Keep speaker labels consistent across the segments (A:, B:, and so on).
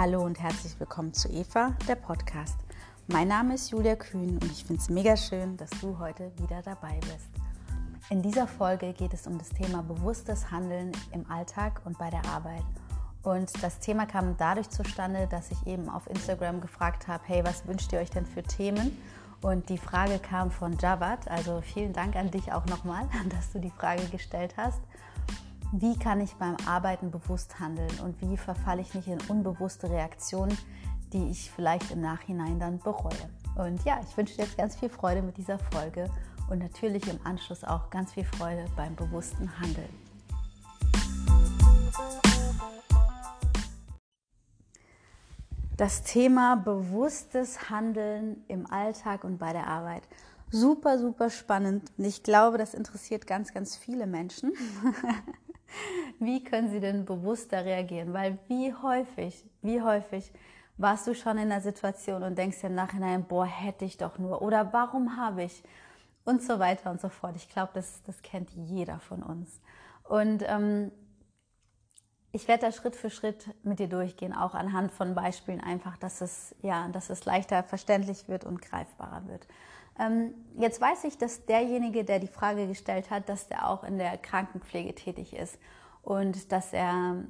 A: Hallo und herzlich willkommen zu Eva, der Podcast. Mein Name ist Julia Kühn und ich finde es mega schön, dass du heute wieder dabei bist. In dieser Folge geht es um das Thema bewusstes Handeln im Alltag und bei der Arbeit. Und das Thema kam dadurch zustande, dass ich eben auf Instagram gefragt habe, hey, was wünscht ihr euch denn für Themen? Und die Frage kam von Javad, also vielen Dank an dich auch nochmal, dass du die Frage gestellt hast wie kann ich beim Arbeiten bewusst handeln und wie verfalle ich nicht in unbewusste Reaktionen, die ich vielleicht im Nachhinein dann bereue. Und ja, ich wünsche dir jetzt ganz viel Freude mit dieser Folge und natürlich im Anschluss auch ganz viel Freude beim bewussten Handeln. Das Thema bewusstes Handeln im Alltag und bei der Arbeit. Super, super spannend. Und ich glaube, das interessiert ganz, ganz viele Menschen. Wie können sie denn bewusster reagieren? Weil wie häufig, wie häufig warst du schon in einer Situation und denkst im Nachhinein, boah, hätte ich doch nur oder warum habe ich und so weiter und so fort. Ich glaube, das, das kennt jeder von uns. Und ähm, ich werde da Schritt für Schritt mit dir durchgehen, auch anhand von Beispielen einfach, dass es, ja, dass es leichter verständlich wird und greifbarer wird. Ähm, jetzt weiß ich, dass derjenige, der die Frage gestellt hat, dass der auch in der Krankenpflege tätig ist und dass er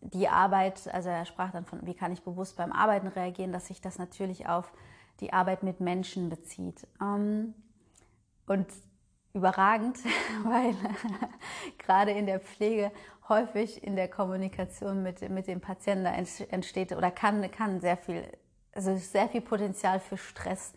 A: die Arbeit, also er sprach dann von, wie kann ich bewusst beim Arbeiten reagieren, dass sich das natürlich auf die Arbeit mit Menschen bezieht. Ähm, und überragend, weil gerade in der Pflege häufig in der Kommunikation mit, mit dem Patienten entsteht oder kann, kann sehr viel, also sehr viel Potenzial für Stress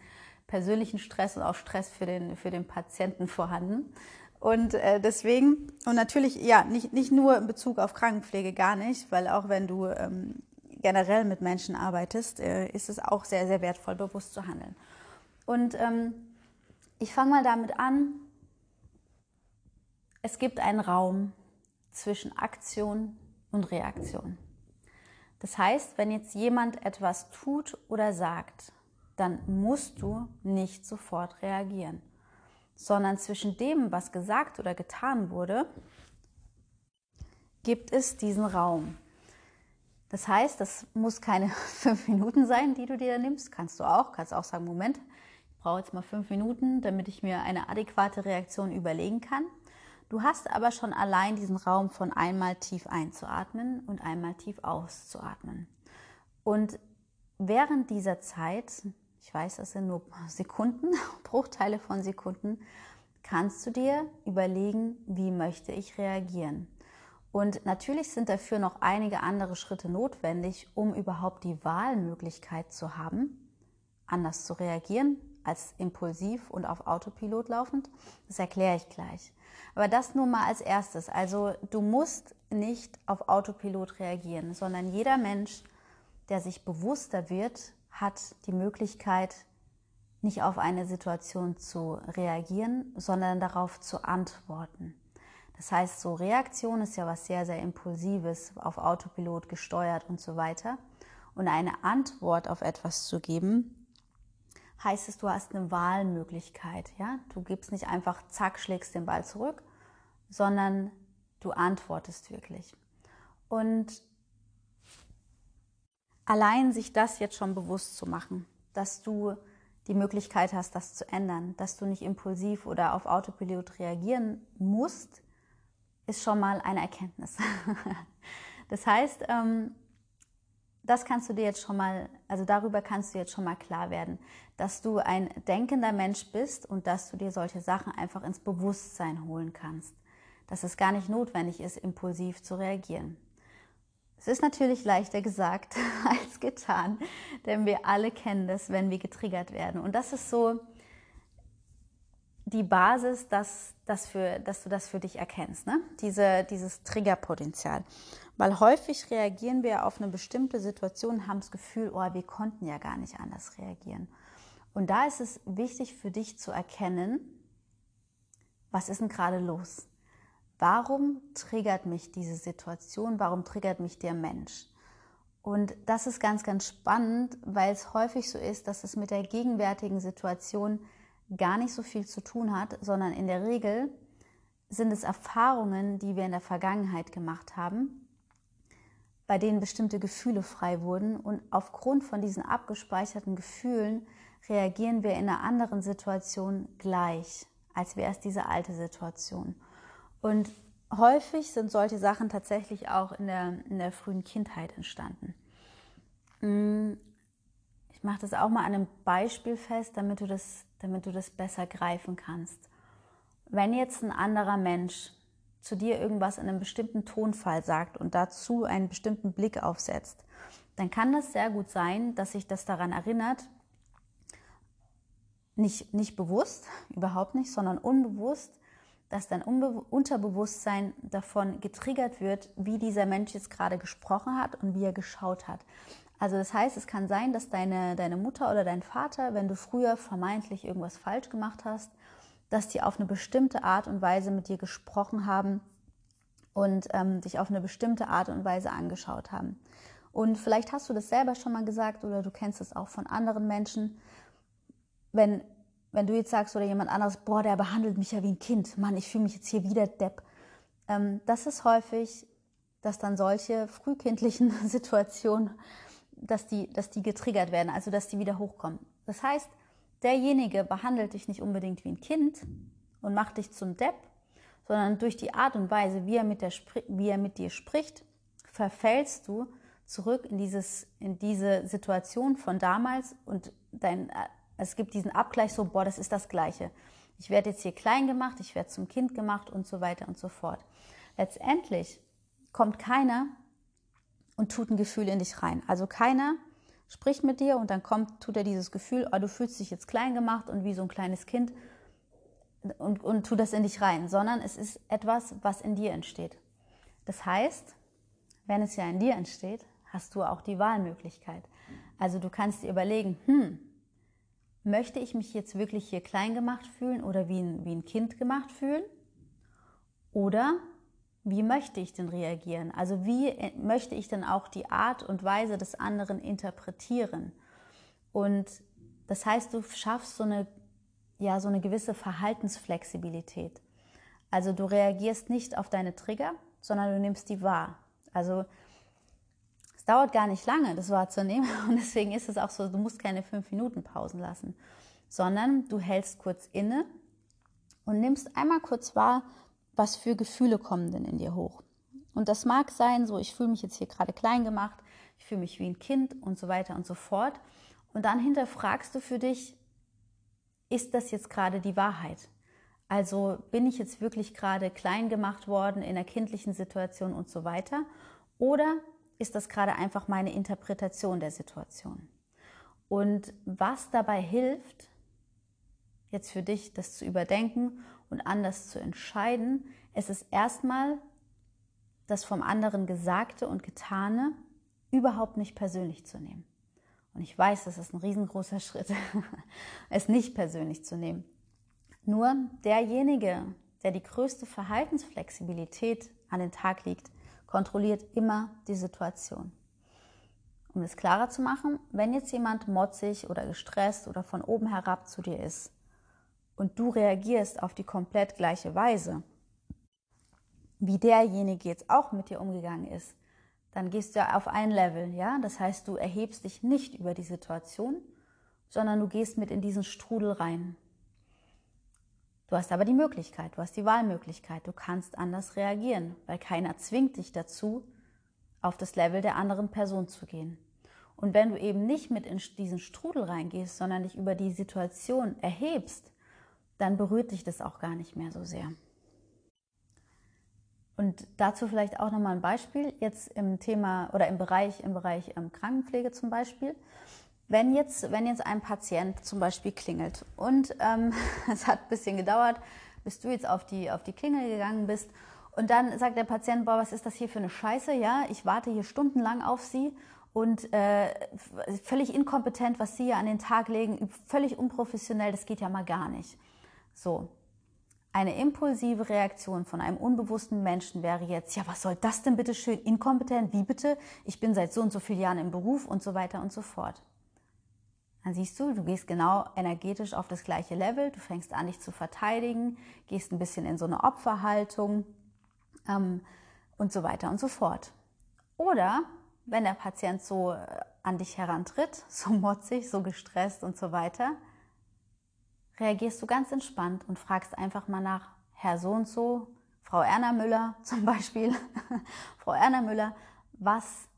A: persönlichen Stress und auch Stress für den, für den Patienten vorhanden. Und äh, deswegen, und natürlich, ja, nicht, nicht nur in Bezug auf Krankenpflege, gar nicht, weil auch wenn du ähm, generell mit Menschen arbeitest, äh, ist es auch sehr, sehr wertvoll, bewusst zu handeln. Und ähm, ich fange mal damit an, es gibt einen Raum zwischen Aktion und Reaktion. Das heißt, wenn jetzt jemand etwas tut oder sagt, dann musst du nicht sofort reagieren, sondern zwischen dem, was gesagt oder getan wurde, gibt es diesen Raum. Das heißt, das muss keine fünf Minuten sein, die du dir nimmst. Kannst du auch. Kannst auch sagen, Moment, ich brauche jetzt mal fünf Minuten, damit ich mir eine adäquate Reaktion überlegen kann. Du hast aber schon allein diesen Raum von einmal tief einzuatmen und einmal tief auszuatmen. Und während dieser Zeit ich weiß, das sind nur Sekunden, Bruchteile von Sekunden, kannst du dir überlegen, wie möchte ich reagieren. Und natürlich sind dafür noch einige andere Schritte notwendig, um überhaupt die Wahlmöglichkeit zu haben, anders zu reagieren als impulsiv und auf Autopilot laufend. Das erkläre ich gleich. Aber das nur mal als erstes. Also du musst nicht auf Autopilot reagieren, sondern jeder Mensch, der sich bewusster wird, hat die Möglichkeit, nicht auf eine Situation zu reagieren, sondern darauf zu antworten. Das heißt, so Reaktion ist ja was sehr, sehr Impulsives, auf Autopilot gesteuert und so weiter. Und eine Antwort auf etwas zu geben, heißt es, du hast eine Wahlmöglichkeit. Ja? Du gibst nicht einfach, zack, schlägst den Ball zurück, sondern du antwortest wirklich. Und allein sich das jetzt schon bewusst zu machen, dass du die Möglichkeit hast, das zu ändern, dass du nicht impulsiv oder auf Autopilot reagieren musst, ist schon mal eine Erkenntnis. das heißt, ähm, das kannst du dir jetzt schon mal, also darüber kannst du jetzt schon mal klar werden, dass du ein denkender Mensch bist und dass du dir solche Sachen einfach ins Bewusstsein holen kannst. Dass es gar nicht notwendig ist, impulsiv zu reagieren. Es ist natürlich leichter gesagt als getan, denn wir alle kennen das, wenn wir getriggert werden. Und das ist so die Basis, dass, dass, für, dass du das für dich erkennst, ne? Diese, dieses Triggerpotenzial. Weil häufig reagieren wir auf eine bestimmte Situation, haben das Gefühl, oh, wir konnten ja gar nicht anders reagieren. Und da ist es wichtig für dich zu erkennen, was ist denn gerade los? Warum triggert mich diese Situation? Warum triggert mich der Mensch? Und das ist ganz, ganz spannend, weil es häufig so ist, dass es mit der gegenwärtigen Situation gar nicht so viel zu tun hat, sondern in der Regel sind es Erfahrungen, die wir in der Vergangenheit gemacht haben, bei denen bestimmte Gefühle frei wurden und aufgrund von diesen abgespeicherten Gefühlen reagieren wir in einer anderen Situation gleich, als wäre es diese alte Situation. Und häufig sind solche Sachen tatsächlich auch in der, in der frühen Kindheit entstanden. Mm, ich mache das auch mal an einem Beispiel fest, damit du das, damit du das besser greifen kannst. Wenn jetzt ein anderer Mensch zu dir irgendwas in einem bestimmten Tonfall sagt und dazu einen bestimmten Blick aufsetzt, dann kann das sehr gut sein, dass sich das daran erinnert, nicht, nicht bewusst, überhaupt nicht, sondern unbewusst, dass dein Unterbewusstsein davon getriggert wird, wie dieser Mensch jetzt gerade gesprochen hat und wie er geschaut hat. Also das heißt, es kann sein, dass deine, deine Mutter oder dein Vater, wenn du früher vermeintlich irgendwas falsch gemacht hast, dass die auf eine bestimmte Art und Weise mit dir gesprochen haben und ähm, dich auf eine bestimmte Art und Weise angeschaut haben. Und vielleicht hast du das selber schon mal gesagt oder du kennst es auch von anderen Menschen. Wenn, wenn du jetzt sagst oder jemand anderes, boah, der behandelt mich ja wie ein Kind, Mann, ich fühle mich jetzt hier wieder Depp. Ähm, das ist häufig, dass dann solche frühkindlichen Situationen, dass die, dass die getriggert werden, also dass die wieder hochkommen. Das heißt, derjenige behandelt dich nicht unbedingt wie ein Kind und macht dich zum Depp, sondern durch die Art und Weise, wie er mit, der, wie er mit dir spricht, verfällst du zurück in, dieses, in diese Situation von damals und dein, es gibt diesen Abgleich so, boah, das ist das Gleiche. Ich werde jetzt hier klein gemacht, ich werde zum Kind gemacht und so weiter und so fort. Letztendlich kommt keiner und tut ein Gefühl in dich rein. Also keiner spricht mit dir und dann kommt, tut er dieses Gefühl, oh, du fühlst dich jetzt klein gemacht und wie so ein kleines Kind und, und tut das in dich rein, sondern es ist etwas, was in dir entsteht. Das heißt, wenn es ja in dir entsteht, hast du auch die Wahlmöglichkeit. Also du kannst dir überlegen, hm, möchte ich mich jetzt wirklich hier klein gemacht fühlen oder wie ein, wie ein Kind gemacht fühlen? Oder wie möchte ich denn reagieren? Also wie äh, möchte ich denn auch die Art und Weise des anderen interpretieren? Und das heißt, du schaffst so eine, ja, so eine gewisse Verhaltensflexibilität. Also du reagierst nicht auf deine Trigger, sondern du nimmst die wahr. Also dauert gar nicht lange, das wahrzunehmen. Und deswegen ist es auch so, du musst keine fünf Minuten Pausen lassen, sondern du hältst kurz inne und nimmst einmal kurz wahr, was für Gefühle kommen denn in dir hoch. Und das mag sein, so ich fühle mich jetzt hier gerade klein gemacht, ich fühle mich wie ein Kind und so weiter und so fort. Und dann hinterfragst du für dich, ist das jetzt gerade die Wahrheit? Also bin ich jetzt wirklich gerade klein gemacht worden in einer kindlichen Situation und so weiter? Oder ist das gerade einfach meine Interpretation der Situation? Und was dabei hilft, jetzt für dich das zu überdenken und anders zu entscheiden. Es ist erstmal das vom anderen Gesagte und Getane überhaupt nicht persönlich zu nehmen. Und ich weiß, das ist ein riesengroßer Schritt, es nicht persönlich zu nehmen. Nur derjenige, der die größte Verhaltensflexibilität an den Tag legt, kontrolliert immer die Situation. Um es klarer zu machen, wenn jetzt jemand motzig oder gestresst oder von oben herab zu dir ist, und du reagierst auf die komplett gleiche Weise, wie derjenige jetzt auch mit dir umgegangen ist, dann gehst du auf ein Level, ja? Das heißt, du erhebst dich nicht über die Situation, sondern du gehst mit in diesen Strudel rein. Du hast aber die Möglichkeit, du hast die Wahlmöglichkeit, du kannst anders reagieren, weil keiner zwingt dich dazu, auf das Level der anderen Person zu gehen. Und wenn du eben nicht mit in diesen Strudel reingehst, sondern dich über die Situation erhebst, dann berührt dich das auch gar nicht mehr so sehr. Und dazu vielleicht auch nochmal ein Beispiel, jetzt im Thema oder im Bereich, im Bereich ähm, Krankenpflege zum Beispiel. Wenn jetzt, wenn jetzt ein Patient zum Beispiel klingelt und ähm, es hat ein bisschen gedauert, bis du jetzt auf die, auf die Klingel gegangen bist und dann sagt der Patient, boah, was ist das hier für eine Scheiße? Ja, ich warte hier stundenlang auf Sie und äh, völlig inkompetent, was Sie hier an den Tag legen, völlig unprofessionell, das geht ja mal gar nicht. So. Eine impulsive Reaktion von einem unbewussten Menschen wäre jetzt, ja, was soll das denn bitte schön? Inkompetent, wie bitte? Ich bin seit so und so vielen Jahren im Beruf und so weiter und so fort. Dann siehst du, du gehst genau energetisch auf das gleiche Level, du fängst an, dich zu verteidigen, gehst ein bisschen in so eine Opferhaltung ähm, und so weiter und so fort. Oder wenn der Patient so äh, an dich herantritt, so motzig, so gestresst und so weiter, reagierst du ganz entspannt und fragst einfach mal nach, Herr so und so, Frau Erna Müller zum Beispiel, Frau Erna Müller, was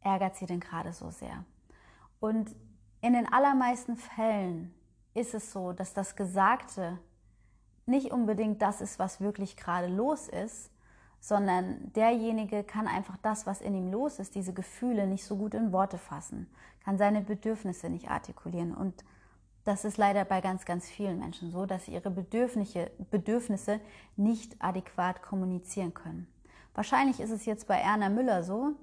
A: ärgert Sie denn gerade so sehr? Und in den allermeisten Fällen ist es so, dass das Gesagte nicht unbedingt das ist, was wirklich gerade los ist, sondern derjenige kann einfach das, was in ihm los ist, diese Gefühle nicht so gut in Worte fassen, kann seine Bedürfnisse nicht artikulieren. Und das ist leider bei ganz, ganz vielen Menschen so, dass sie ihre Bedürfnisse, nicht adäquat kommunizieren können. Wahrscheinlich ist es jetzt bei Erna Müller so,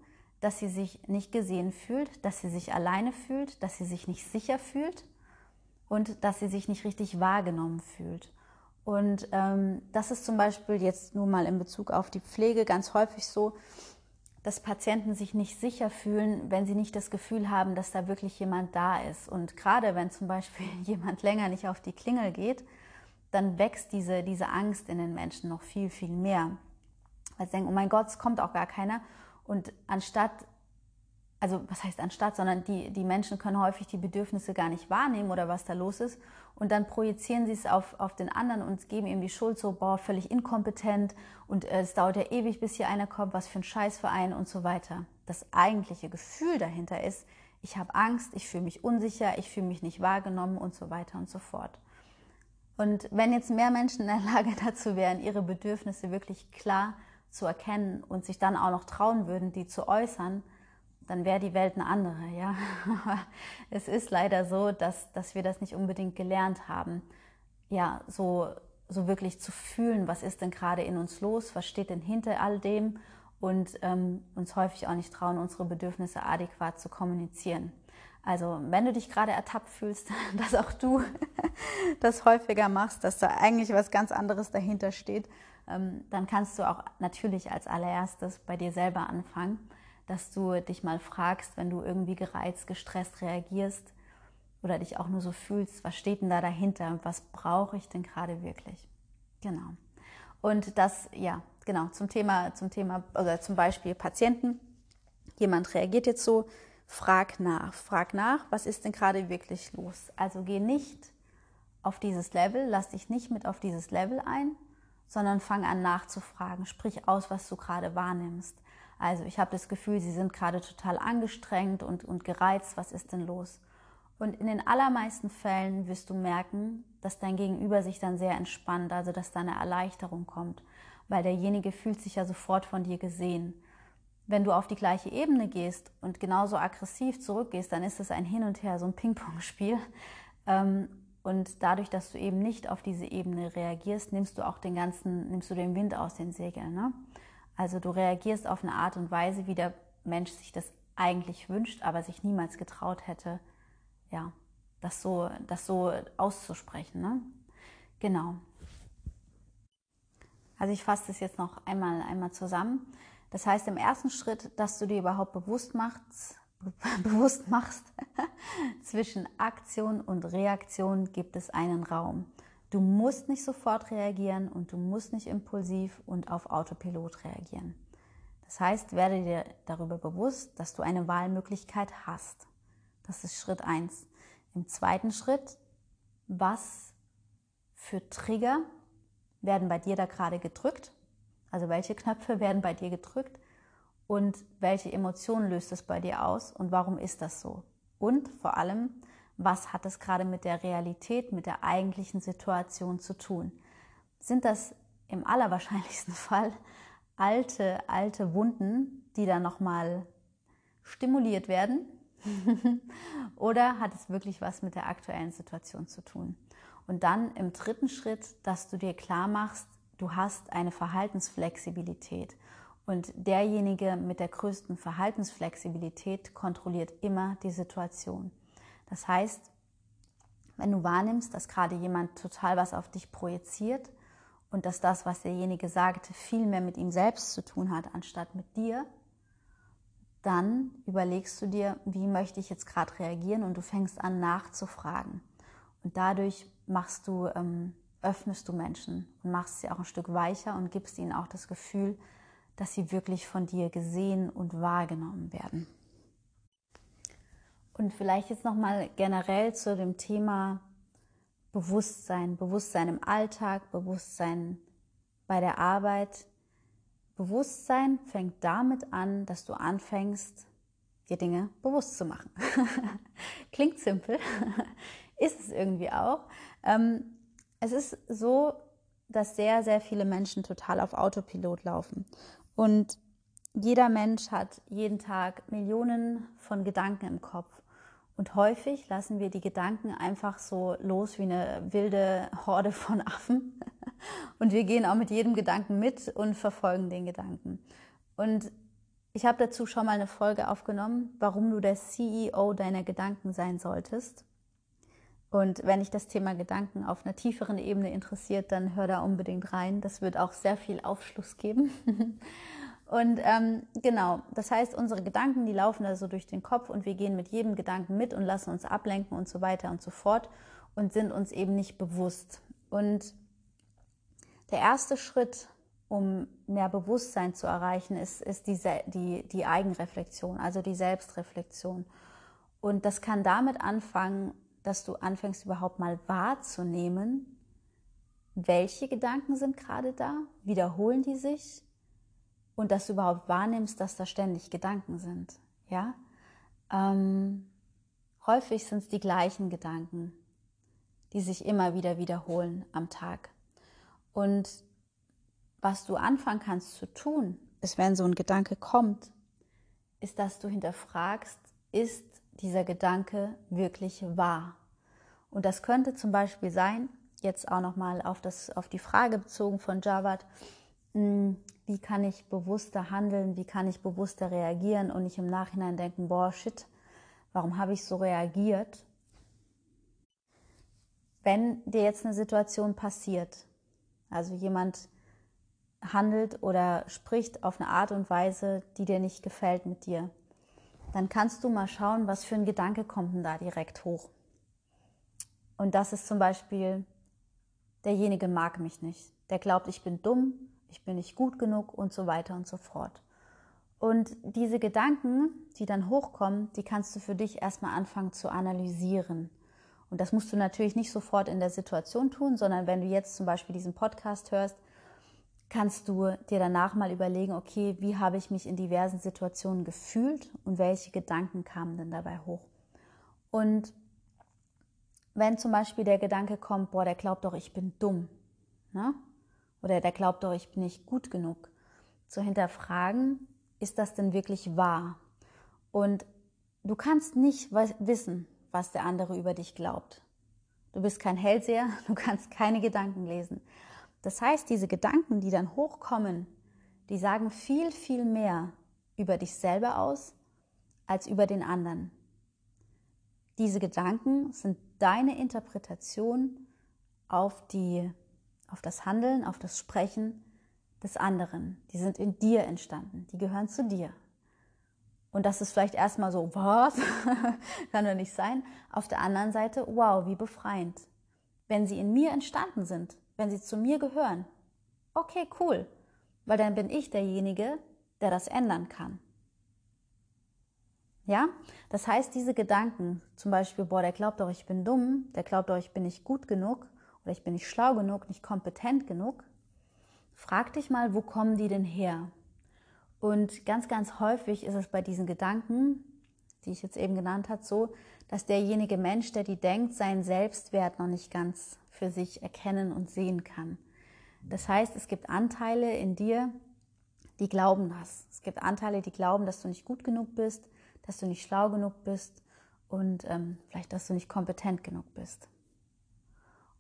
A: dass sie sich nicht gesehen fühlt, dass sie sich alleine fühlt, dass sie sich nicht sicher fühlt und dass sie sich nicht richtig wahrgenommen fühlt. Und ähm, das ist zum Beispiel jetzt nur mal in Bezug auf die Pflege ganz häufig so, dass Patienten sich nicht sicher fühlen, wenn sie nicht das Gefühl haben, dass da wirklich jemand da ist. Und gerade wenn zum Beispiel jemand länger nicht auf die Klingel geht, dann wächst diese, diese Angst in den Menschen noch viel, viel mehr. Weil sie denken, oh mein Gott, es kommt auch gar keiner. Und anstatt also was heißt anstatt, sondern die, die Menschen können häufig die Bedürfnisse gar nicht wahrnehmen oder was da los ist. Und dann projizieren sie es auf, auf den anderen und geben ihm die Schuld so, boah, völlig inkompetent und äh, es dauert ja ewig, bis hier einer kommt, was für ein Scheißverein und so weiter. Das eigentliche Gefühl dahinter ist, ich habe Angst, ich fühle mich unsicher, ich fühle mich nicht wahrgenommen und so weiter und so fort. Und wenn jetzt mehr Menschen in der Lage dazu wären, ihre Bedürfnisse wirklich klar zu erkennen und sich dann auch noch trauen würden, die zu äußern, dann wäre die Welt eine andere. Ja? es ist leider so, dass, dass wir das nicht unbedingt gelernt haben, ja, so, so wirklich zu fühlen, was ist denn gerade in uns los, was steht denn hinter all dem und ähm, uns häufig auch nicht trauen, unsere Bedürfnisse adäquat zu kommunizieren. Also wenn du dich gerade ertappt fühlst, dass auch du das häufiger machst, dass da eigentlich was ganz anderes dahinter steht, dann kannst du auch natürlich als allererstes bei dir selber anfangen dass du dich mal fragst, wenn du irgendwie gereizt, gestresst reagierst oder dich auch nur so fühlst, was steht denn da dahinter? Was brauche ich denn gerade wirklich? Genau. Und das, ja, genau, zum Thema, zum Thema, oder zum Beispiel Patienten. Jemand reagiert jetzt so, frag nach, frag nach, was ist denn gerade wirklich los? Also geh nicht auf dieses Level, lass dich nicht mit auf dieses Level ein, sondern fang an nachzufragen, sprich aus, was du gerade wahrnimmst. Also ich habe das Gefühl, sie sind gerade total angestrengt und, und gereizt. Was ist denn los? Und in den allermeisten Fällen wirst du merken, dass dein Gegenüber sich dann sehr entspannt, also dass da eine Erleichterung kommt, weil derjenige fühlt sich ja sofort von dir gesehen. Wenn du auf die gleiche Ebene gehst und genauso aggressiv zurückgehst, dann ist es ein Hin und Her, so ein Ping-Pong-Spiel. Ähm, und dadurch, dass du eben nicht auf diese Ebene reagierst, nimmst du auch den ganzen, nimmst du den Wind aus den Segeln. Ne? Also du reagierst auf eine Art und Weise, wie der Mensch sich das eigentlich wünscht, aber sich niemals getraut hätte, ja, das so, das so auszusprechen. Ne? Genau. Also ich fasse das jetzt noch einmal, einmal zusammen. Das heißt im ersten Schritt, dass du dir überhaupt bewusst machst, bewusst machst, zwischen Aktion und Reaktion gibt es einen Raum. Du musst nicht sofort reagieren und du musst nicht impulsiv und auf Autopilot reagieren. Das heißt, werde dir darüber bewusst, dass du eine Wahlmöglichkeit hast. Das ist Schritt 1. Im zweiten Schritt, was für Trigger werden bei dir da gerade gedrückt? Also welche Knöpfe werden bei dir gedrückt? Und welche Emotionen löst es bei dir aus? Und warum ist das so? Und vor allem, was hat es gerade mit der Realität, mit der eigentlichen Situation zu tun? Sind das im allerwahrscheinlichsten Fall alte, alte Wunden, die dann nochmal stimuliert werden? Oder hat es wirklich was mit der aktuellen Situation zu tun? Und dann im dritten Schritt, dass du dir klar machst, du hast eine Verhaltensflexibilität. Und derjenige mit der größten Verhaltensflexibilität kontrolliert immer die Situation. Das heißt, wenn du wahrnimmst, dass gerade jemand total was auf dich projiziert und dass das, was derjenige sagt, viel mehr mit ihm selbst zu tun hat, anstatt mit dir, dann überlegst du dir, wie möchte ich jetzt gerade reagieren und du fängst an nachzufragen. Und dadurch machst du, ähm, öffnest du Menschen und machst sie auch ein Stück weicher und gibst ihnen auch das Gefühl, dass sie wirklich von dir gesehen und wahrgenommen werden. Und vielleicht jetzt nochmal generell zu dem Thema Bewusstsein, Bewusstsein im Alltag, Bewusstsein bei der Arbeit. Bewusstsein fängt damit an, dass du anfängst, dir Dinge bewusst zu machen. Klingt simpel, ist es irgendwie auch. Ähm, es ist so, dass sehr, sehr viele Menschen total auf Autopilot laufen. Und jeder Mensch hat jeden Tag Millionen von Gedanken im Kopf. Und häufig lassen wir die Gedanken einfach so los wie eine wilde Horde von Affen. Und wir gehen auch mit jedem Gedanken mit und verfolgen den Gedanken. Und ich habe dazu schon mal eine Folge aufgenommen, warum du der CEO deiner Gedanken sein solltest. Und wenn dich das Thema Gedanken auf einer tieferen Ebene interessiert, dann hör da unbedingt rein. Das wird auch sehr viel Aufschluss geben. Und ähm, genau, das heißt, unsere Gedanken, die laufen also durch den Kopf und wir gehen mit jedem Gedanken mit und lassen uns ablenken und so weiter und so fort und sind uns eben nicht bewusst. Und der erste Schritt, um mehr Bewusstsein zu erreichen, ist, ist die, die, die Eigenreflexion, also die Selbstreflexion. Und das kann damit anfangen, dass du anfängst überhaupt mal wahrzunehmen, welche Gedanken sind gerade da, wiederholen die sich und dass du überhaupt wahrnimmst, dass da ständig Gedanken sind. Ja, ähm, häufig sind es die gleichen Gedanken, die sich immer wieder wiederholen am Tag. Und was du anfangen kannst zu tun, ist, wenn so ein Gedanke kommt, ist, dass du hinterfragst, ist dieser Gedanke wirklich wahr? Und das könnte zum Beispiel sein, jetzt auch nochmal auf, auf die Frage bezogen von Javad, hm, wie kann ich bewusster handeln, wie kann ich bewusster reagieren und nicht im Nachhinein denken, boah, shit, warum habe ich so reagiert? Wenn dir jetzt eine Situation passiert, also jemand handelt oder spricht auf eine Art und Weise, die dir nicht gefällt mit dir, dann kannst du mal schauen, was für ein Gedanke kommt denn da direkt hoch. Und das ist zum Beispiel, derjenige mag mich nicht. Der glaubt, ich bin dumm, ich bin nicht gut genug und so weiter und so fort. Und diese Gedanken, die dann hochkommen, die kannst du für dich erstmal anfangen zu analysieren. Und das musst du natürlich nicht sofort in der Situation tun, sondern wenn du jetzt zum Beispiel diesen Podcast hörst, kannst du dir danach mal überlegen, okay, wie habe ich mich in diversen Situationen gefühlt und welche Gedanken kamen denn dabei hoch? Und wenn zum Beispiel der Gedanke kommt, boah, der glaubt doch, ich bin dumm, ne? oder der glaubt doch, ich bin nicht gut genug, zu hinterfragen, ist das denn wirklich wahr? Und du kannst nicht wissen, was der andere über dich glaubt. Du bist kein Hellseher, du kannst keine Gedanken lesen. Das heißt, diese Gedanken, die dann hochkommen, die sagen viel, viel mehr über dich selber aus als über den anderen. Diese Gedanken sind deine Interpretation auf, die, auf das Handeln, auf das Sprechen des anderen. Die sind in dir entstanden, die gehören zu dir. Und das ist vielleicht erstmal so, was? Kann doch nicht sein. Auf der anderen Seite, wow, wie befreiend. Wenn sie in mir entstanden sind, wenn sie zu mir gehören, okay, cool, weil dann bin ich derjenige, der das ändern kann. Ja, das heißt, diese Gedanken, zum Beispiel, boah, der glaubt doch, ich bin dumm, der glaubt doch, ich bin nicht gut genug oder ich bin nicht schlau genug, nicht kompetent genug, frag dich mal, wo kommen die denn her? Und ganz, ganz häufig ist es bei diesen Gedanken, die ich jetzt eben genannt habe, so, dass derjenige Mensch, der die denkt, seinen Selbstwert noch nicht ganz für sich erkennen und sehen kann. Das heißt, es gibt Anteile in dir, die glauben das. Es gibt Anteile, die glauben, dass du nicht gut genug bist, dass du nicht schlau genug bist und ähm, vielleicht, dass du nicht kompetent genug bist.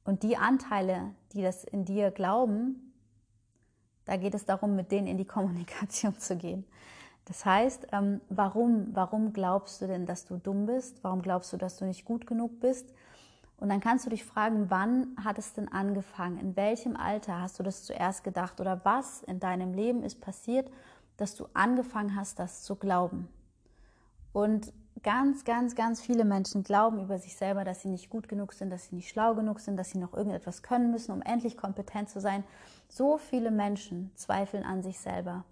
A: Und die Anteile, die das in dir glauben, da geht es darum, mit denen in die Kommunikation zu gehen. Das heißt, ähm, warum, warum glaubst du denn, dass du dumm bist? Warum glaubst du, dass du nicht gut genug bist? Und dann kannst du dich fragen, wann hat es denn angefangen? In welchem Alter hast du das zuerst gedacht? Oder was in deinem Leben ist passiert, dass du angefangen hast, das zu glauben? Und ganz, ganz, ganz viele Menschen glauben über sich selber, dass sie nicht gut genug sind, dass sie nicht schlau genug sind, dass sie noch irgendetwas können müssen, um endlich kompetent zu sein. So viele Menschen zweifeln an sich selber.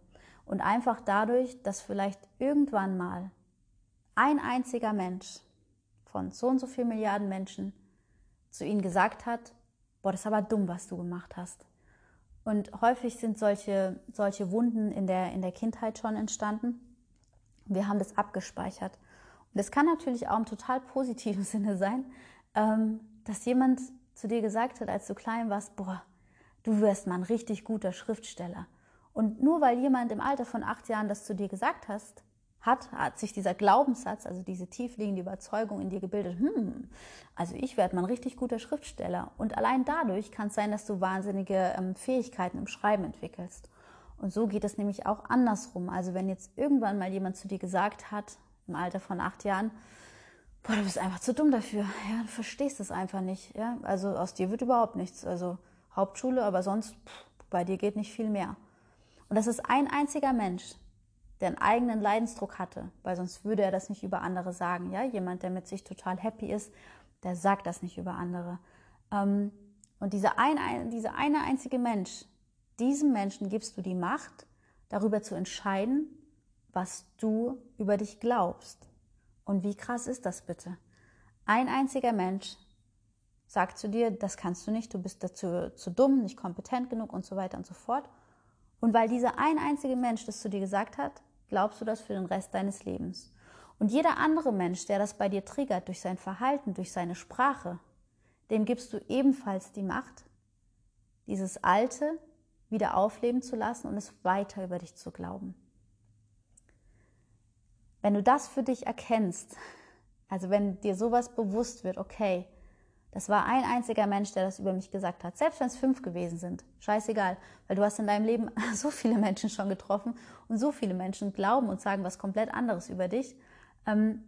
A: Und einfach dadurch, dass vielleicht irgendwann mal ein einziger Mensch von so und so vielen Milliarden Menschen zu ihnen gesagt hat, boah, das ist aber dumm, was du gemacht hast. Und häufig sind solche, solche Wunden in der, in der Kindheit schon entstanden. Wir haben das abgespeichert. Und das kann natürlich auch im total positiven Sinne sein, ähm, dass jemand zu dir gesagt hat, als du klein warst, boah, du wirst mal ein richtig guter Schriftsteller. Und nur weil jemand im Alter von acht Jahren das zu dir gesagt hast, hat, hat sich dieser Glaubenssatz, also diese tiefliegende Überzeugung in dir gebildet, hm, also ich werde mal ein richtig guter Schriftsteller. Und allein dadurch kann es sein, dass du wahnsinnige ähm, Fähigkeiten im Schreiben entwickelst. Und so geht es nämlich auch andersrum. Also wenn jetzt irgendwann mal jemand zu dir gesagt hat, im Alter von acht Jahren, boah, du bist einfach zu dumm dafür, ja, du verstehst es einfach nicht, ja, also aus dir wird überhaupt nichts, also Hauptschule, aber sonst, pff, bei dir geht nicht viel mehr. Und das ist ein einziger Mensch, einen eigenen Leidensdruck hatte, weil sonst würde er das nicht über andere sagen. Ja, jemand, der mit sich total happy ist, der sagt das nicht über andere. Ähm, und dieser ein, dieser eine einzige Mensch, diesem Menschen gibst du die Macht, darüber zu entscheiden, was du über dich glaubst. Und wie krass ist das bitte? Ein einziger Mensch sagt zu dir, das kannst du nicht, du bist dazu zu dumm, nicht kompetent genug und so weiter und so fort. Und weil dieser ein einzige Mensch das zu dir gesagt hat, glaubst du das für den Rest deines Lebens. Und jeder andere Mensch, der das bei dir triggert durch sein Verhalten, durch seine Sprache, dem gibst du ebenfalls die Macht, dieses Alte wieder aufleben zu lassen und es weiter über dich zu glauben. Wenn du das für dich erkennst, also wenn dir sowas bewusst wird, okay, das war ein einziger Mensch, der das über mich gesagt hat. Selbst wenn es fünf gewesen sind. Scheißegal. Weil du hast in deinem Leben so viele Menschen schon getroffen und so viele Menschen glauben und sagen was komplett anderes über dich. Ähm,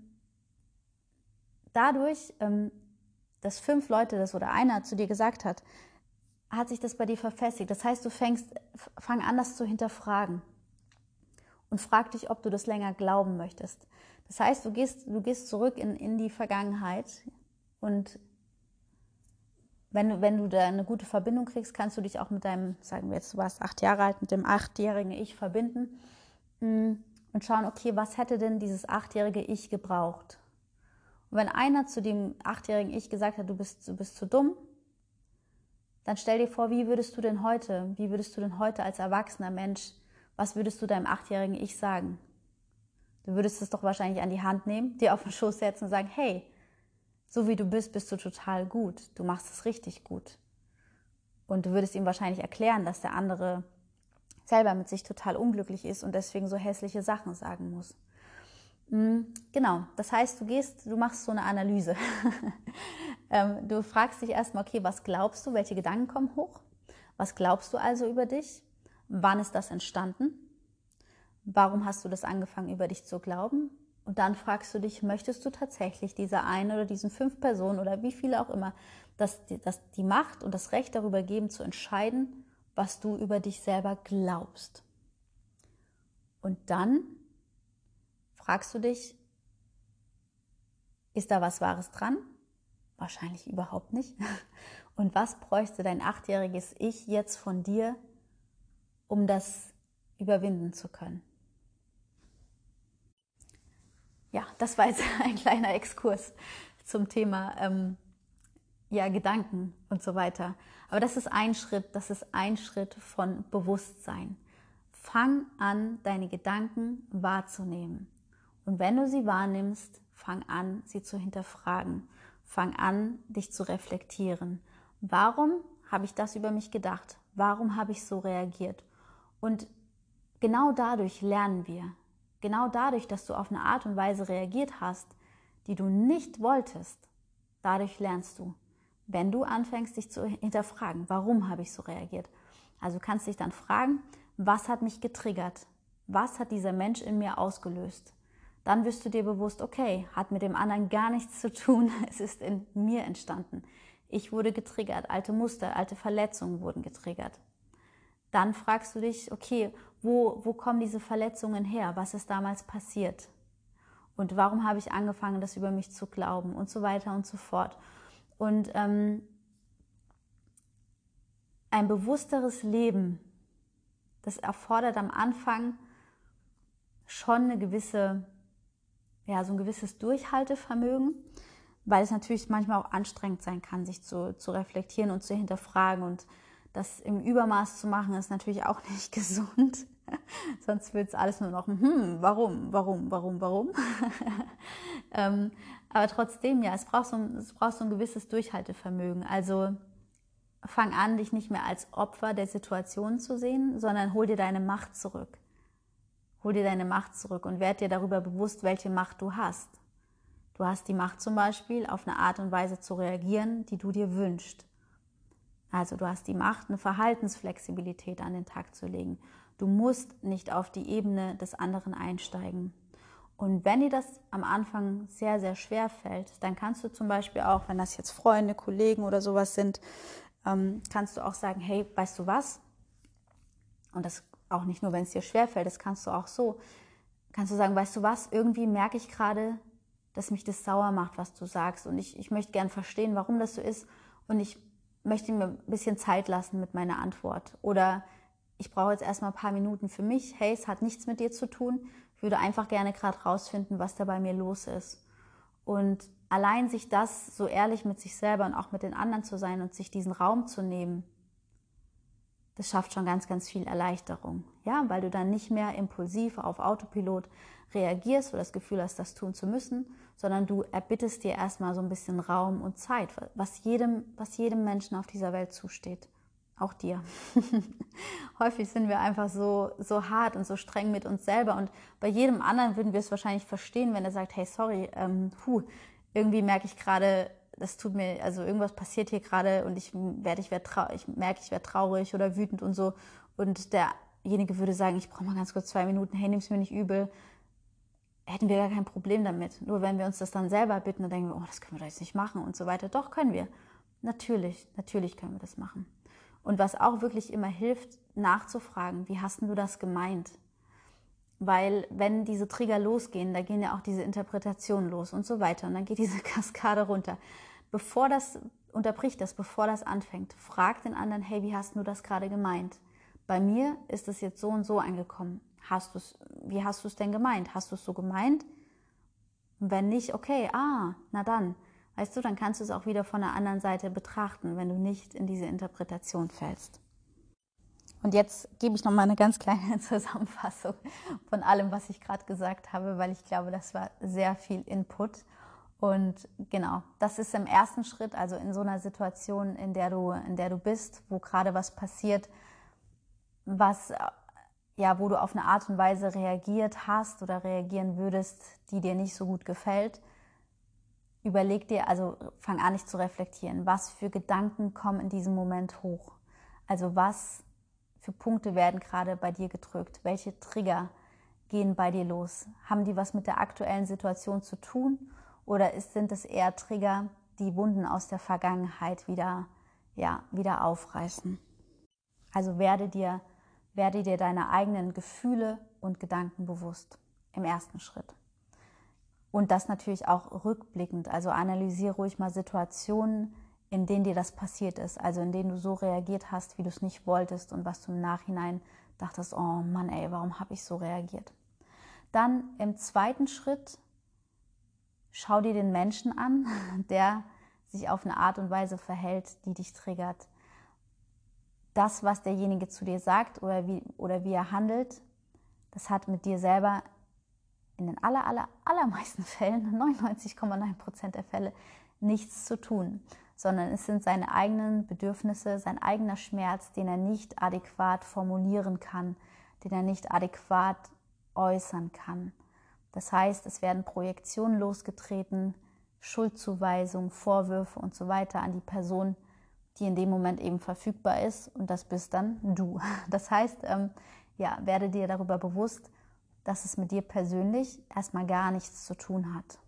A: dadurch, ähm, dass fünf Leute das oder einer zu dir gesagt hat, hat sich das bei dir verfestigt. Das heißt, du fängst, fang an, das zu hinterfragen. Und frag dich, ob du das länger glauben möchtest. Das heißt, du gehst, du gehst zurück in, in die Vergangenheit und wenn, wenn du da eine gute Verbindung kriegst, kannst du dich auch mit deinem, sagen wir jetzt, du warst acht Jahre alt, mit dem achtjährigen Ich verbinden mm, und schauen, okay, was hätte denn dieses achtjährige Ich gebraucht? Und wenn einer zu dem achtjährigen Ich gesagt hat, du bist, du bist zu dumm, dann stell dir vor, wie würdest du denn heute, wie würdest du denn heute als erwachsener Mensch, was würdest du deinem achtjährigen Ich sagen? Du würdest es doch wahrscheinlich an die Hand nehmen, dir auf den Schoß setzen und sagen, hey, so wie du bist, bist du total gut. Du machst es richtig gut. Und du würdest ihm wahrscheinlich erklären, dass der andere selber mit sich total unglücklich ist und deswegen so hässliche Sachen sagen muss. Hm, genau, das heißt, du gehst, du machst so eine Analyse. Ähm, du fragst dich erstmal, okay, was glaubst du, welche Gedanken kommen hoch? Was glaubst du also über dich? Wann ist das entstanden? Warum hast du das angefangen, über dich zu glauben? Und dann fragst du dich, möchtest du tatsächlich dieser einen oder diesen fünf Personen oder wie viele auch immer, dass die, dass die Macht und das Recht darüber geben, zu entscheiden, was du über dich selber glaubst. Und dann fragst du dich, ist da was Wahres dran? Wahrscheinlich überhaupt nicht. Und was bräuchte dein achtjähriges Ich jetzt von dir, um das überwinden zu können? Ja, das war jetzt ein kleiner Exkurs zum Thema ähm, ja, Gedanken und so weiter. Aber das ist ein Schritt, das ist ein Schritt von Bewusstsein. Fang an, deine Gedanken wahrzunehmen. Und wenn du sie wahrnimmst, fang an, sie zu hinterfragen. Fang an, dich zu reflektieren. Warum habe ich das über mich gedacht? Warum habe ich so reagiert? Und genau dadurch lernen wir. Genau dadurch, dass du auf eine Art und Weise reagiert hast, die du nicht wolltest, dadurch lernst du. Wenn du anfängst, dich zu hinterfragen, warum habe ich so reagiert? Also kannst dich dann fragen, was hat mich getriggert? Was hat dieser Mensch in mir ausgelöst? Dann wirst du dir bewusst, okay, hat mit dem anderen gar nichts zu tun, es ist in mir entstanden. Ich wurde getriggert, alte Muster, alte Verletzungen wurden getriggert. Dann fragst du dich, okay, wo, wo kommen diese Verletzungen her? Was ist damals passiert? Und warum habe ich angefangen, das über mich zu glauben? Und so weiter und so fort. Und ähm, ein bewussteres Leben, das erfordert am Anfang schon eine gewisse, ja, so ein gewisses Durchhaltevermögen, weil es natürlich manchmal auch anstrengend sein kann, sich zu, zu reflektieren und zu hinterfragen. Und das im Übermaß zu machen, ist natürlich auch nicht gesund. Sonst wird es alles nur noch, hm, warum, warum, warum, warum. ähm, aber trotzdem, ja, es braucht, so, es braucht so ein gewisses Durchhaltevermögen. Also fang an, dich nicht mehr als Opfer der Situation zu sehen, sondern hol dir deine Macht zurück. Hol dir deine Macht zurück und werd dir darüber bewusst, welche Macht du hast. Du hast die Macht zum Beispiel, auf eine Art und Weise zu reagieren, die du dir wünschst. Also du hast die Macht, eine Verhaltensflexibilität an den Tag zu legen. Du musst nicht auf die Ebene des anderen einsteigen. Und wenn dir das am Anfang sehr, sehr schwer fällt, dann kannst du zum Beispiel auch, wenn das jetzt Freunde, Kollegen oder sowas sind, ähm, kannst du auch sagen, hey, weißt du was? Und das auch nicht nur, wenn es dir schwer fällt, das kannst du auch so. Kannst du sagen, weißt du was? Irgendwie merke ich gerade, dass mich das sauer macht, was du sagst. Und ich, ich möchte gern verstehen, warum das so ist. Und ich möchte mir ein bisschen Zeit lassen mit meiner Antwort. Oder ich brauche jetzt erstmal ein paar Minuten für mich. Hey, es hat nichts mit dir zu tun. Ich würde einfach gerne gerade rausfinden, was da bei mir los ist. Und allein sich das so ehrlich mit sich selber und auch mit den anderen zu sein und sich diesen Raum zu nehmen, das schafft schon ganz, ganz viel Erleichterung. Ja, weil du dann nicht mehr impulsiv auf Autopilot reagierst oder das Gefühl hast, das tun zu müssen, sondern du erbittest dir erstmal so ein bisschen Raum und Zeit, was jedem, was jedem Menschen auf dieser Welt zusteht. Auch dir. Häufig sind wir einfach so, so hart und so streng mit uns selber. Und bei jedem anderen würden wir es wahrscheinlich verstehen, wenn er sagt, hey, sorry, ähm, puh, irgendwie merke ich gerade, das tut mir, also irgendwas passiert hier gerade und ich werde, ich werde, ich merke, ich werde traurig oder wütend und so. Und derjenige würde sagen, ich brauche mal ganz kurz zwei Minuten, hey, nimm es mir nicht übel hätten wir gar kein Problem damit. Nur wenn wir uns das dann selber bitten und denken, oh, das können wir doch jetzt nicht machen und so weiter. Doch, können wir. Natürlich, natürlich können wir das machen. Und was auch wirklich immer hilft, nachzufragen, wie hast du das gemeint? Weil wenn diese Trigger losgehen, da gehen ja auch diese Interpretationen los und so weiter. Und dann geht diese Kaskade runter. Bevor das, unterbricht das, bevor das anfängt, frag den anderen, hey, wie hast du das gerade gemeint? Bei mir ist es jetzt so und so angekommen hast du's, wie hast du es denn gemeint? Hast du es so gemeint? Wenn nicht, okay, ah, na dann, weißt du, dann kannst du es auch wieder von der anderen Seite betrachten, wenn du nicht in diese Interpretation fällst. Und jetzt gebe ich noch mal eine ganz kleine Zusammenfassung von allem, was ich gerade gesagt habe, weil ich glaube, das war sehr viel Input. Und genau, das ist im ersten Schritt, also in so einer Situation, in der du, in der du bist, wo gerade was passiert, was ja, wo du auf eine Art und Weise reagiert hast oder reagieren würdest, die dir nicht so gut gefällt, überleg dir, also fang an, nicht zu reflektieren. Was für Gedanken kommen in diesem Moment hoch? Also was für Punkte werden gerade bei dir gedrückt? Welche Trigger gehen bei dir los? Haben die was mit der aktuellen Situation zu tun? Oder ist, sind es eher Trigger, die Wunden aus der Vergangenheit wieder, ja, wieder aufreißen? Also werde dir werde dir deiner eigenen Gefühle und Gedanken bewusst im ersten Schritt. Und das natürlich auch rückblickend. Also analysiere ruhig mal Situationen, in denen dir das passiert ist. Also in denen du so reagiert hast, wie du es nicht wolltest und was du im Nachhinein dachtest, oh Mann, ey, warum habe ich so reagiert? Dann im zweiten Schritt schau dir den Menschen an, der sich auf eine Art und Weise verhält, die dich triggert das, was derjenige zu dir sagt oder wie, oder wie er handelt, das hat mit dir selber in den aller, aller, allermeisten Fällen, 99,9 Prozent der Fälle, nichts zu tun, sondern es sind seine eigenen Bedürfnisse, sein eigener Schmerz, den er nicht adäquat formulieren kann, den er nicht adäquat äußern kann. Das heißt, es werden Projektionen losgetreten, Schuldzuweisungen, Vorwürfe und so weiter an die Person, die in dem Moment eben verfügbar ist und das bist dann du. Das heißt, ähm, ja, werde dir darüber bewusst, dass es mit dir persönlich erstmal gar nichts zu tun hat.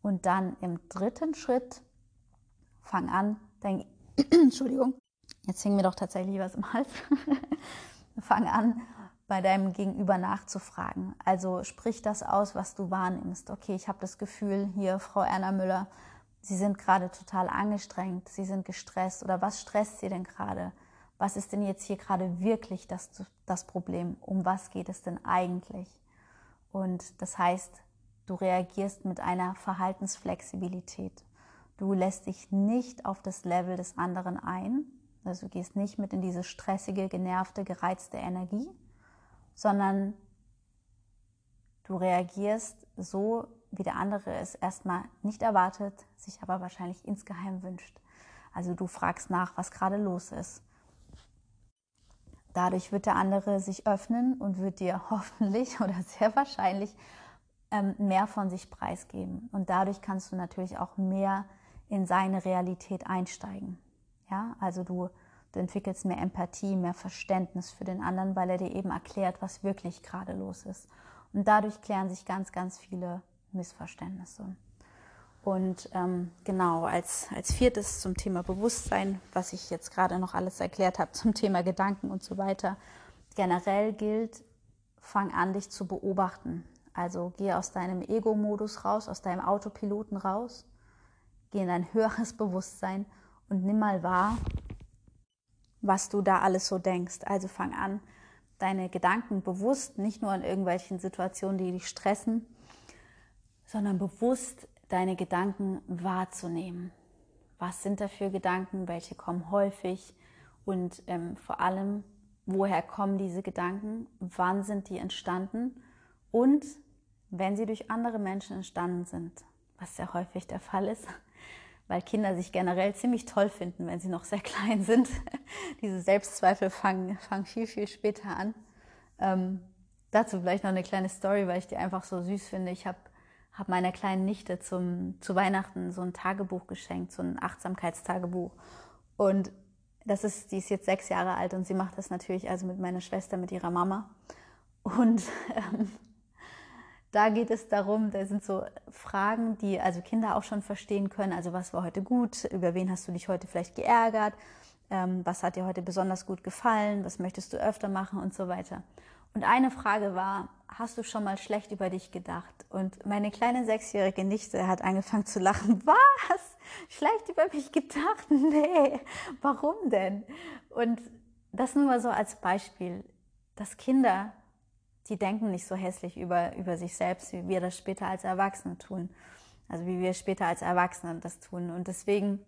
A: Und dann im dritten Schritt fang an, dein Entschuldigung, jetzt hing mir doch tatsächlich was im Hals. fang an, bei deinem Gegenüber nachzufragen. Also sprich das aus, was du wahrnimmst. Okay, ich habe das Gefühl, hier Frau Erna Müller, Sie sind gerade total angestrengt, Sie sind gestresst oder was stresst Sie denn gerade? Was ist denn jetzt hier gerade wirklich das, das Problem? Um was geht es denn eigentlich? Und das heißt, du reagierst mit einer Verhaltensflexibilität. Du lässt dich nicht auf das Level des anderen ein, also du gehst nicht mit in diese stressige, genervte, gereizte Energie, sondern du reagierst so, wie der andere es erstmal nicht erwartet, sich aber wahrscheinlich insgeheim wünscht. Also du fragst nach, was gerade los ist. Dadurch wird der andere sich öffnen und wird dir hoffentlich oder sehr wahrscheinlich ähm, mehr von sich preisgeben. Und dadurch kannst du natürlich auch mehr in seine Realität einsteigen. Ja, also du, du entwickelst mehr Empathie, mehr Verständnis für den anderen, weil er dir eben erklärt, was wirklich gerade los ist. Und dadurch klären sich ganz, ganz viele Missverständnisse. Und ähm, genau, als, als viertes zum Thema Bewusstsein, was ich jetzt gerade noch alles erklärt habe, zum Thema Gedanken und so weiter. Generell gilt, fang an, dich zu beobachten. Also geh aus deinem Ego-Modus raus, aus deinem Autopiloten raus geh in ein höheres Bewusstsein und nimm mal wahr, was du da alles so denkst. Also fang an, deine Gedanken bewusst, nicht nur in irgendwelchen Situationen, die dich stressen, sondern bewusst deine Gedanken wahrzunehmen. Was sind da für Gedanken? Welche kommen häufig? Und ähm, vor allem, woher kommen diese Gedanken? Wann sind die entstanden? Und wenn sie durch andere Menschen entstanden sind, was sehr häufig der Fall ist, weil Kinder sich generell ziemlich toll finden, wenn sie noch sehr klein sind. Diese Selbstzweifel fangen, fangen viel, viel später an. Ähm, dazu vielleicht noch eine kleine Story, weil ich die einfach so süß finde. Ich habe hab meiner kleinen Nichte zum, zu Weihnachten so ein Tagebuch geschenkt, so ein Achtsamkeitstagebuch. Und das ist, die ist jetzt sechs Jahre alt und sie macht das natürlich also mit meiner Schwester, mit ihrer Mama. Und ähm, da geht es darum, da sind so Fragen, die also Kinder auch schon verstehen können. Also was war heute gut? Über wen hast du dich heute vielleicht geärgert? Ähm, was hat dir heute besonders gut gefallen? Was möchtest du öfter machen und so weiter? Und eine Frage war, hast du schon mal schlecht über dich gedacht? Und meine kleine sechsjährige Nichte hat angefangen zu lachen. Was? Schlecht über mich gedacht? Nee. Warum denn? Und das nur mal so als Beispiel, dass Kinder die denken nicht so hässlich über, über sich selbst, wie wir das später als Erwachsene tun. Also wie wir später als Erwachsene das tun. Und deswegen,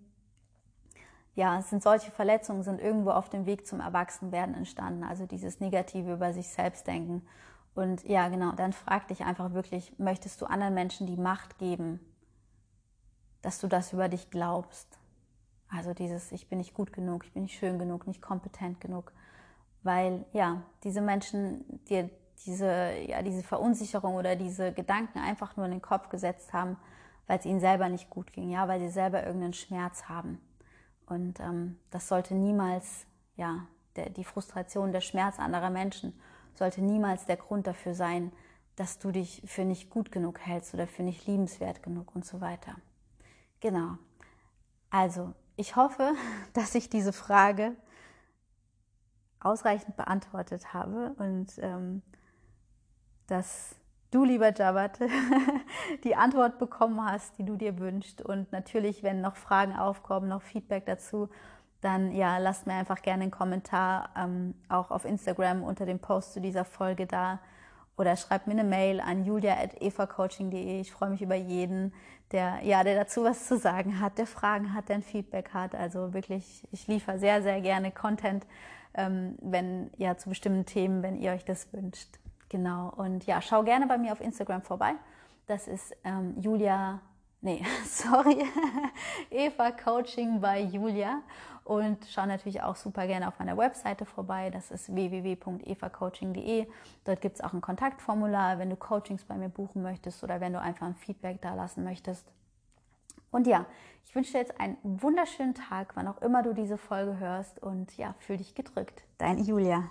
A: ja, sind solche Verletzungen sind irgendwo auf dem Weg zum Erwachsenwerden entstanden. Also dieses Negative über sich selbst denken. Und ja, genau, dann frag dich einfach wirklich, möchtest du anderen Menschen die Macht geben, dass du das über dich glaubst? Also dieses, ich bin nicht gut genug, ich bin nicht schön genug, nicht kompetent genug. Weil ja, diese Menschen dir diese, ja, diese Verunsicherung oder diese Gedanken einfach nur in den Kopf gesetzt haben, weil es ihnen selber nicht gut ging, ja, weil sie selber irgendeinen Schmerz haben. Und ähm, das sollte niemals, ja, der, die Frustration, der Schmerz anderer Menschen sollte niemals der Grund dafür sein, dass du dich für nicht gut genug hältst oder für nicht liebenswert genug und so weiter. Genau. Also, ich hoffe, dass ich diese Frage ausreichend beantwortet habe und ähm, dass du, lieber Jabbat, die Antwort bekommen hast, die du dir wünschst. Und natürlich, wenn noch Fragen aufkommen, noch Feedback dazu, dann ja, lasst mir einfach gerne einen Kommentar ähm, auch auf Instagram unter dem Post zu dieser Folge da oder schreibt mir eine Mail an julia.evacoaching.de. Ich freue mich über jeden, der, ja, der dazu was zu sagen hat, der Fragen hat, der ein Feedback hat. Also wirklich, ich liefere sehr, sehr gerne Content, ähm, wenn, ja, zu bestimmten Themen, wenn ihr euch das wünscht. Genau. Und ja, schau gerne bei mir auf Instagram vorbei. Das ist ähm, Julia, nee, sorry, Eva Coaching bei Julia. Und schau natürlich auch super gerne auf meiner Webseite vorbei. Das ist www.evacoaching.de. Dort gibt es auch ein Kontaktformular, wenn du Coachings bei mir buchen möchtest oder wenn du einfach ein Feedback da lassen möchtest. Und ja, ich wünsche dir jetzt einen wunderschönen Tag, wann auch immer du diese Folge hörst. Und ja, fühl dich gedrückt. Dein Julia.